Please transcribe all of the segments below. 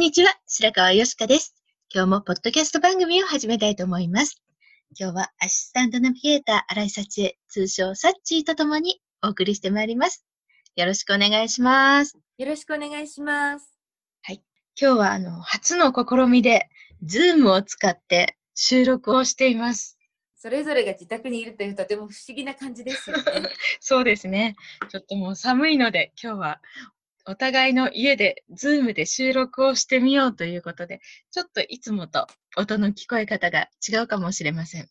んにちは。白川よしかです。今日もポッドキャスト番組を始めたいと思います。今日はアシスタントナビゲーター、新井幸恵、通称サッチーとともにお送りしてまいります。よろしくお願いします。よろしくお願いします。今日はあの、初の試みで、 Zoom を使って収録をしています。それぞれが自宅にいるというとても不思議な感じですよね。そうですね。ちょっともう寒いので、今日はお互いの家で、 Zoom で収録をしてみようということで、ちょっといつもと音の聞こえ方が違うかもしれません。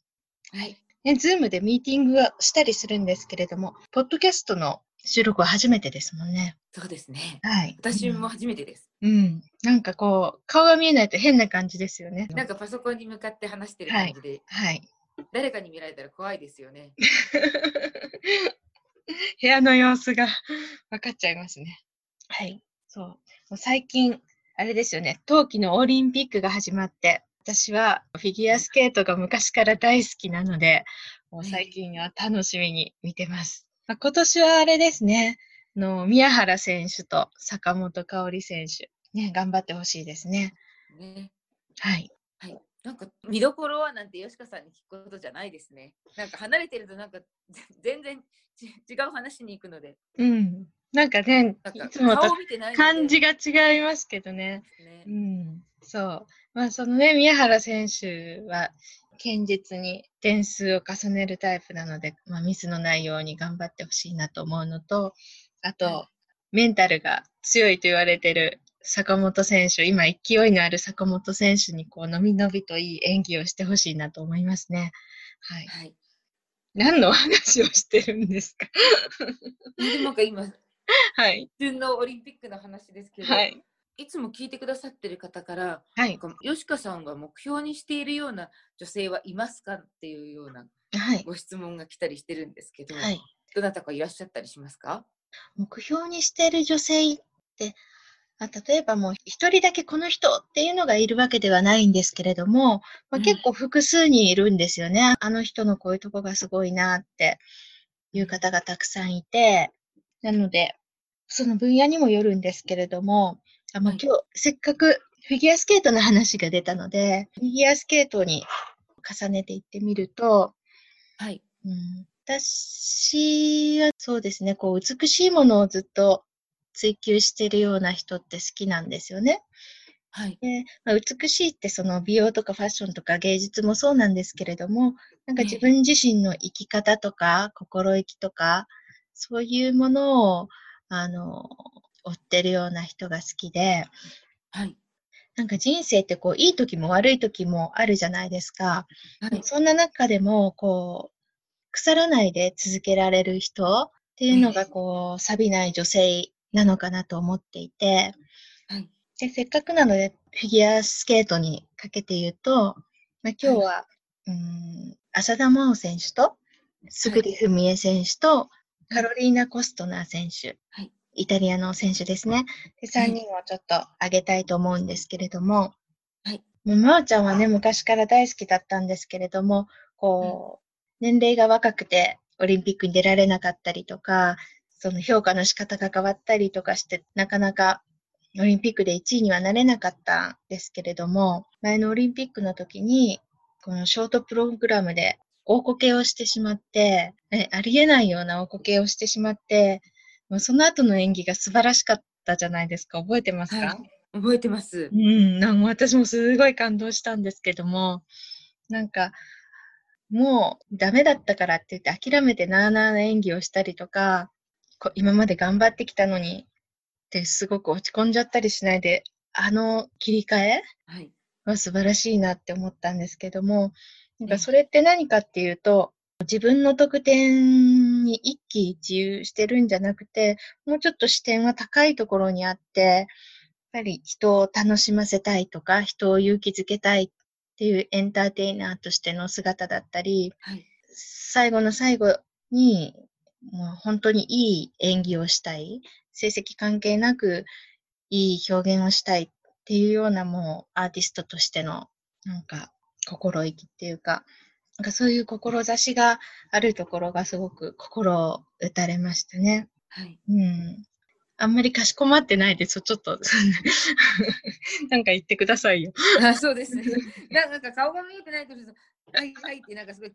はい。ね、 Zoom でミーティングはしたりするんですけれども、ポッドキャストの収録は初めてですもんね。そうですね。はい。私も初めてです。うん。うん。なんかこう、顔が見えないと変な感じですよね。なんかパソコンに向かって話してる感じで、はい。誰かに見られたら怖いですよね。部屋の様子が分かっちゃいますね。はい。そう。もう最近、あれですよね、冬季のオリンピックが始まって、私はフィギュアスケートが昔から大好きなので、もう最近は楽しみに見てます。まあ、今年はあれですね、あの宮原選手と坂本花織選手、ね、頑張ってほしいですね。ね。はい。はい。なんか見どころはなんて吉川さんに聞くことじゃないですね。なんか離れてるとなんかぜ全然ち違う話に行くので、うん。なんかね、いつもと感じが違いますけどね。ねう。ん、そう。まあ、そのね、宮原選手は、堅実に点数を重ねるタイプなので、まあ、ミスのないように頑張ってほしいなと思うのと、あと、はメンタルが強いと言われてる坂本選手、今勢いのある坂本選手に、こう、のびのびといい演技をしてほしいなと思いますね。はい。はい。何の話をしてるんですか？なんか今、はい。普通のオリンピックの話ですけど、はい。いつも聞いてくださってる方から、はい。吉川さんが目標にしているような女性はいますかっていうようなはい。ご質問が来たりしてるんですけど、はい。どなたかいらっしゃったりしますか？目標にしている女性って、まあ、例えばもう一人だけこの人っていうのがいるわけではないんですけれども、まあ、うん結構複数にいるんですよね。あの人のこういうとこがすごいなっていう方がたくさんいて、なので、その分野にもよるんですけれども、あま今日せっかくフィギュアスケートの話が出たので、フィギュアスケートに重ねていってみると、はい。うん、私はそうですね、こう美しいものをずっと追求しているような人って好きなんですよね。はい。でまあ、美しいってその美容とかファッションとか芸術もそうなんですけれども、なんかええ自分自身の生き方とか心意気とか、そういうものを、あの、追ってるような人が好きで、はい。なんか人生ってこういい時も悪い時もあるじゃないですか。はい。そんな中でも、こう、腐らないで続けられる人っていうのが、ええこう、錆びない女性なのかなと思っていて、はい。で、せっかくなので、フィギュアスケートにかけて言うと、まあ、今日は、うーん、浅田真央選手と、杉里文江選手と、カロリーナ・コストナー選手、はい。イタリアの選手ですね。で、3人をちょっと挙げたいと思うんですけれども、はい。もう真央ちゃんはね、昔から大好きだったんですけれども、こう、年齢が若くてオリンピックに出られなかったりとか、その評価の仕方が変わったりとかして、なかなかオリンピックで1位にはなれなかったんですけれども、前のオリンピックの時に、このショートプログラムで大こけをしてしまって、ありえないような大こけをしてしまって、その後の演技が素晴らしかったじゃないですか。覚えてますか、はい、覚えてます。うん、なん私もすごい感動したんですけども、なんか、もうダメだったからって言って諦めてなーなーな演技をしたりとか、今まで頑張ってきたのにってすごく落ち込んじゃったりしないで、あの切り替えは素晴らしいなって思ったんですけども、なんかそれって何かっていうと、自分の得点に一喜一憂してるんじゃなくて、もうちょっと視点は高いところにあって、やっぱり人を楽しませたいとか、人を勇気づけたいっていうエンターテイナーとしての姿だったり、はい、最後の最後に、もう本当にいい演技をしたい、成績関係なくいい表現をしたいっていうようなもうアーティストとしてのなんか心意気っていうか、なんかそういう志があるところがすごく心を打たれましたね。はい。うん。あんまりかしこまってないです。ちょっと、なんか言ってくださいよ。あそうですね。なんか顔が見えてないと、はいはいってなんかすごい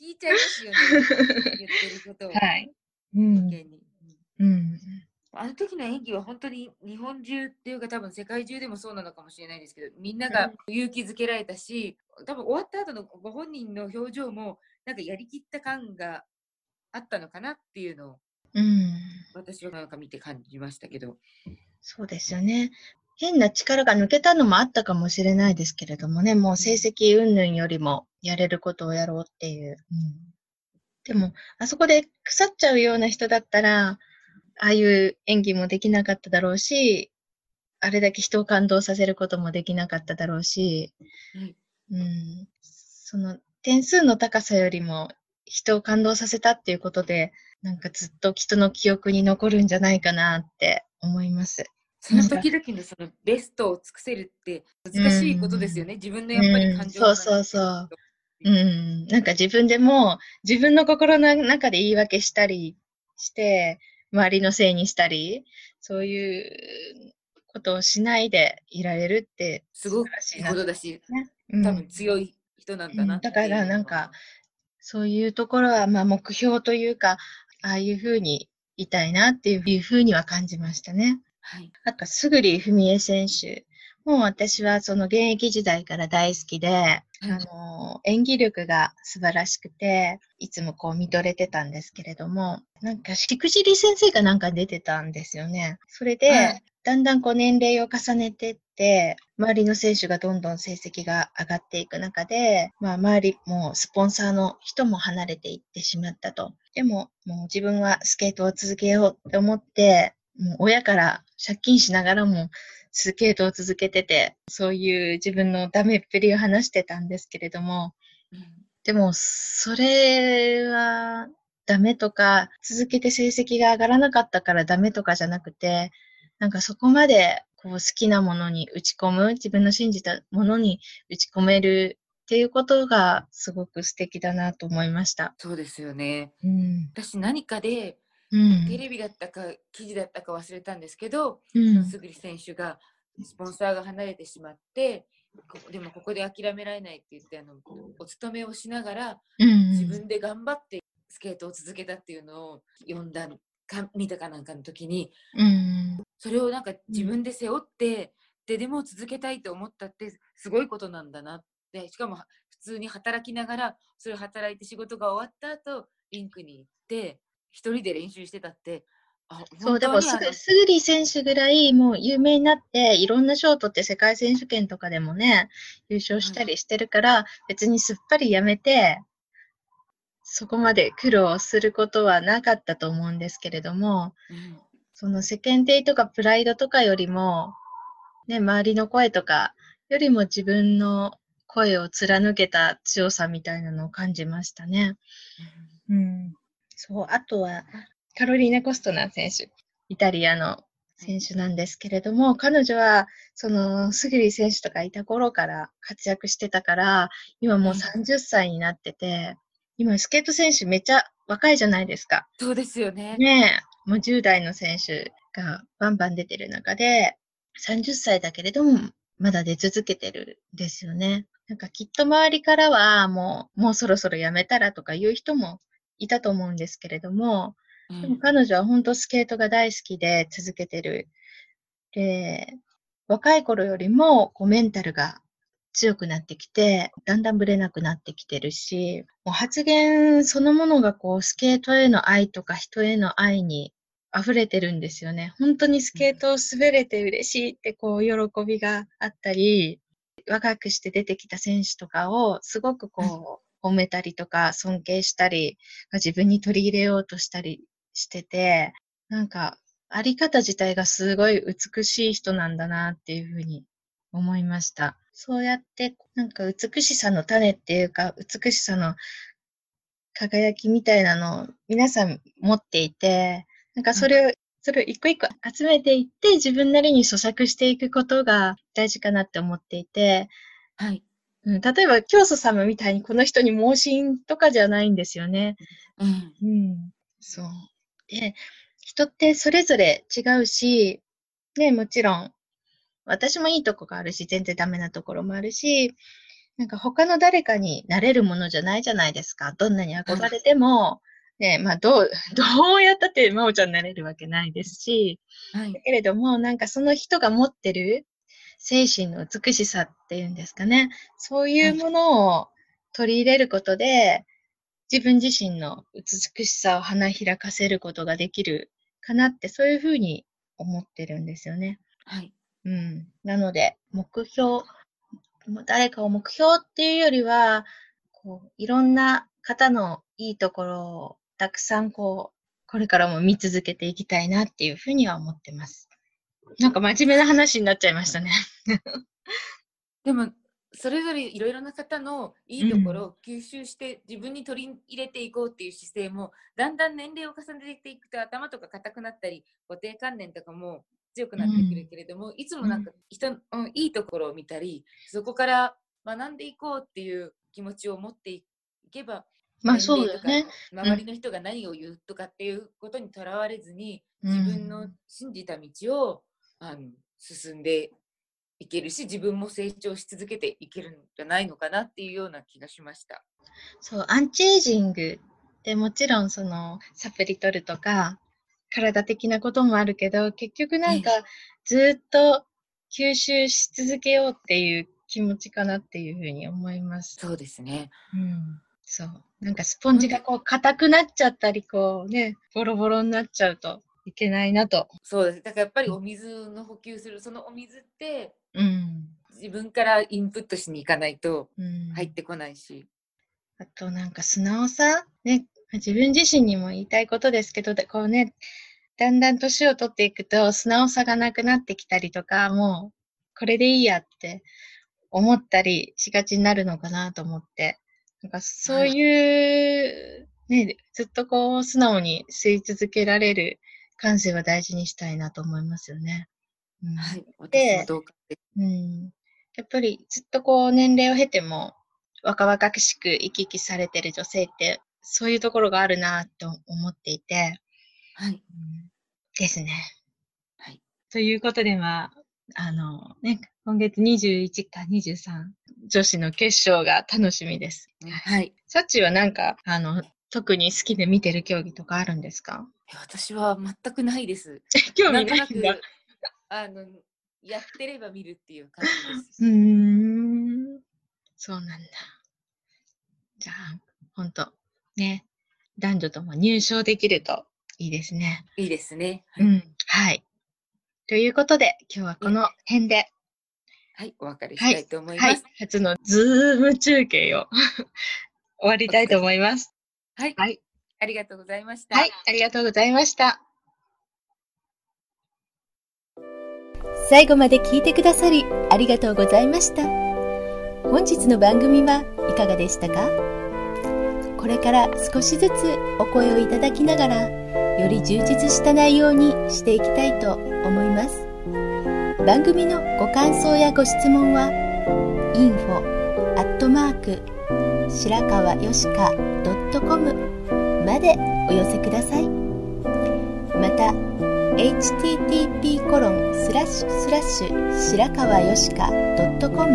聞いちゃいますよね。言ってることを。はい。うん。うん。あの時の演技は本当に日本中っていうか多分世界中でもそうなのかもしれないですけどみんなが勇気づけられたし多分終わった後のご本人の表情もなんかやりきった感があったのかなっていうのを、うん、私はなんか見て感じましたけど。そうですよね。変な力が抜けたのもあったかもしれないですけれどもね。もう成績云々よりもやれることをやろうっていう、うん、でもあそこで腐っちゃうような人だったらああいう演技もできなかっただろうし、あれだけ人を感動させることもできなかっただろうし、うん、うん、その点数の高さよりも人を感動させたっていうことで、なんかずっと人の記憶に残るんじゃないかなって思います。その時々のそのベストを尽くせるって難しいことですよね。うん、自分のやっぱり感情が、うん、そうそうそう。うん、なんか自分でも自分の心の中で言い訳したりして、周りのせいにしたり、そういうことをしないでいられるって、すごくいいことだし、ね、多分強い人なんだな、うん、だからなんか、そういうところは、まあ目標というか、ああいうふうにいたいなっていうふうには感じましたね。はい。あと、すぐりふみえ選手。もう私はその現役時代から大好きで、あの、演技力が素晴らしくて、いつもこう見とれてたんですけれども、なんか、しくじり先生がなんか出てたんですよね。それで、はい、だんだんこう年齢を重ねてって、周りの選手がどんどん成績が上がっていく中で、まあ周りもスポンサーの人も離れていってしまったと。でも、もう自分はスケートを続けようって思って、もう親から借金しながらもスケートを続けてて、そういう自分のダメっぷりを話してたんですけれども、うん、でも、それはダメとか、続けて成績が上がらなかったからダメとかじゃなくて、なんかそこまでこう好きなものに打ち込む、自分の信じたものに打ち込めるっていうことがすごく素敵だなと思いました。そうですよね。うん、私何かでうん、テレビだったか記事だったか忘れたんですけど、うん、すぐり選手がスポンサーが離れてしまってでもここで諦められないって言ってあのお勤めをしながら、うん、自分で頑張ってスケートを続けたっていうのを読んだか見たかなんかの時に、うん、それをなんか自分で背負って、ででも続けたいと思ったってすごいことなんだなって。しかも普通に働きながらそれを働いて仕事が終わった後リンクに行って一人で練習してたって、あそう、でもすぐ、スグリ選手ぐらいもう有名になって、いろんな賞を取って世界選手権とかでもね、優勝したりしてるから、別にすっぱりやめて、そこまで苦労することはなかったと思うんですけれども、うん、その世間体とかプライドとかよりも、ね、周りの声とかよりも自分の声を貫けた強さみたいなのを感じましたね。うん、うんそう、あとは、カロリーナ・コストナー選手、イタリアの選手なんですけれども、彼女は、その、スグリ選手とかいた頃から活躍してたから、今もう30歳になってて、今、スケート選手めっちゃ若いじゃないですか。そうですよね。ねえ、もう10代の選手がバンバン出てる中で、30歳だけれども、まだ出続けてるんですよね。なんかきっと周りからはもう、もうそろそろやめたらとか言う人もいたと思うんですけれども、でも彼女は本当スケートが大好きで続けてる。で、若い頃よりもこうメンタルが強くなってきて、だんだんブレなくなってきてるし、もう発言そのものがこうスケートへの愛とか人への愛に溢れてるんですよね。本当にスケートを滑れて嬉しいってこう喜びがあったり、若くして出てきた選手とかをすごくこう褒めたりとか尊敬したり、自分に取り入れようとしたりしてて、なんかあり方自体がすごい美しい人なんだなっていうふうに思いました。そうやって、なんか美しさの種っていうか、美しさの輝きみたいなのを皆さん持っていて、なんかそれを、それを一個一個集めていって、自分なりに咀嚼していくことが大事かなって思っていて、はい。うん、例えば、教祖様みたいにこの人に盲信とかじゃないんですよね。うん。うん。そう。で、人ってそれぞれ違うし、ね、もちろん私もいいとこがあるし、全然ダメなところもあるし、なんか他の誰かになれるものじゃないじゃないですか。どんなに憧れても、ね、まあどう、どうやったって真央ちゃんになれるわけないですし、はい、だけれども、なんかその人が持ってる精神の美しさっていうんですかね。そういうものを取り入れることで、自分自身の美しさを花開かせることができるかなって、そういうふうに思ってるんですよね。はい。うん。なので、目標、誰かを目標っていうよりは、こう、いろんな方のいいところをたくさんこう、これからも見続けていきたいなっていうふうには思ってます。なんか真面目な話になっちゃいましたね。でも、それぞれいろいろな方のいいところを吸収して自分に取り入れていこうっていう姿勢も、だんだん年齢を重ねていくと頭とか硬くなったり固定観念とかも強くなってくるけれども、うん、いつもなんか人の、うん、いいところを見たりそこから学んでいこうっていう気持ちを持っていけばまあそうだね。周りの人が何を言うとかっていうことにとらわれずに、自分の信じた道をあの進んでいけるし自分も成長し続けていけるんじゃないのかなっていうような気がしました。そうアンチエイジングでもちろんそのサプリ取るとか体的なこともあるけど、結局なんかずっと吸収し続けようっていう気持ちかなっていうふうに思います。そうですね。うん。そう。なんかスポンジがこう硬くなっちゃったり、こうね、ボロボロになっちゃうといけないなと。そうです。だからやっぱりお水の補給する、そのお水って、うん、自分からインプットしに行かないと入ってこないし。うん、あとなんか素直さ、ね、自分自身にも言いたいことですけど、こうね、だんだん年を取っていくと素直さがなくなってきたりとか、もうこれでいいやって思ったりしがちになるのかなと思って、なんかそういう、ね、ずっとこう素直に吸い続けられる感性は大事にしたいなと思いますよね。うん、はい、私もどうん。やっぱりずっとこう年齢を経ても若々しく生き生きされてる女性ってそういうところがあるなと思っていて、はい。ですね。はい。ということで、まあ、あの、ね、今月21か23、女子の決勝が楽しみです。はい。サッチはなんか、あの、特に好きで見てる競技とかあるんですか？私は全くないです。興味ないんだ。あの、やってれば見るっていう感じです。うん。そうなんだ。じゃあ、ほんと、ね、男女とも入賞できるといいですね。いいですね。はい、うん。はい。ということで、今日はこの辺で。はい、お別れしたいと思います。はい、はい、初のズーム中継を 終わりたいと思います。はい。はい。ありがとうございました。はい、ありがとうございました。最後まで聞いてくださりありがとうございました。本日の番組はいかがでしたか？これから少しずつお声をいただきながらより充実した内容にしていきたいと思います番組のご感想やご質問は info アットマーク白川よしか .com までお寄せください。また http コロンスラッシュスラッシュ白川よしか .com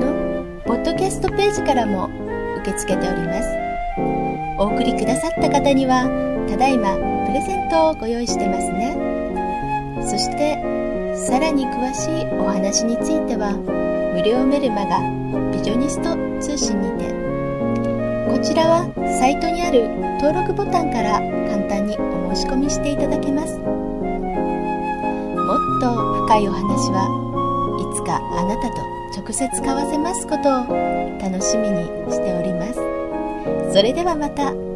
のポッドキャストページからも受け付けております。お送りくださった方にはただいまプレゼントをご用意してますね。そしてさらに詳しいお話については無料メルマガビジョニスト通信にてこちらはサイトにある登録ボタンから簡単にお申し込みしていただけます。もっと深いお話はいつかあなたと直接交わせますことを楽しみにしております。それではまた。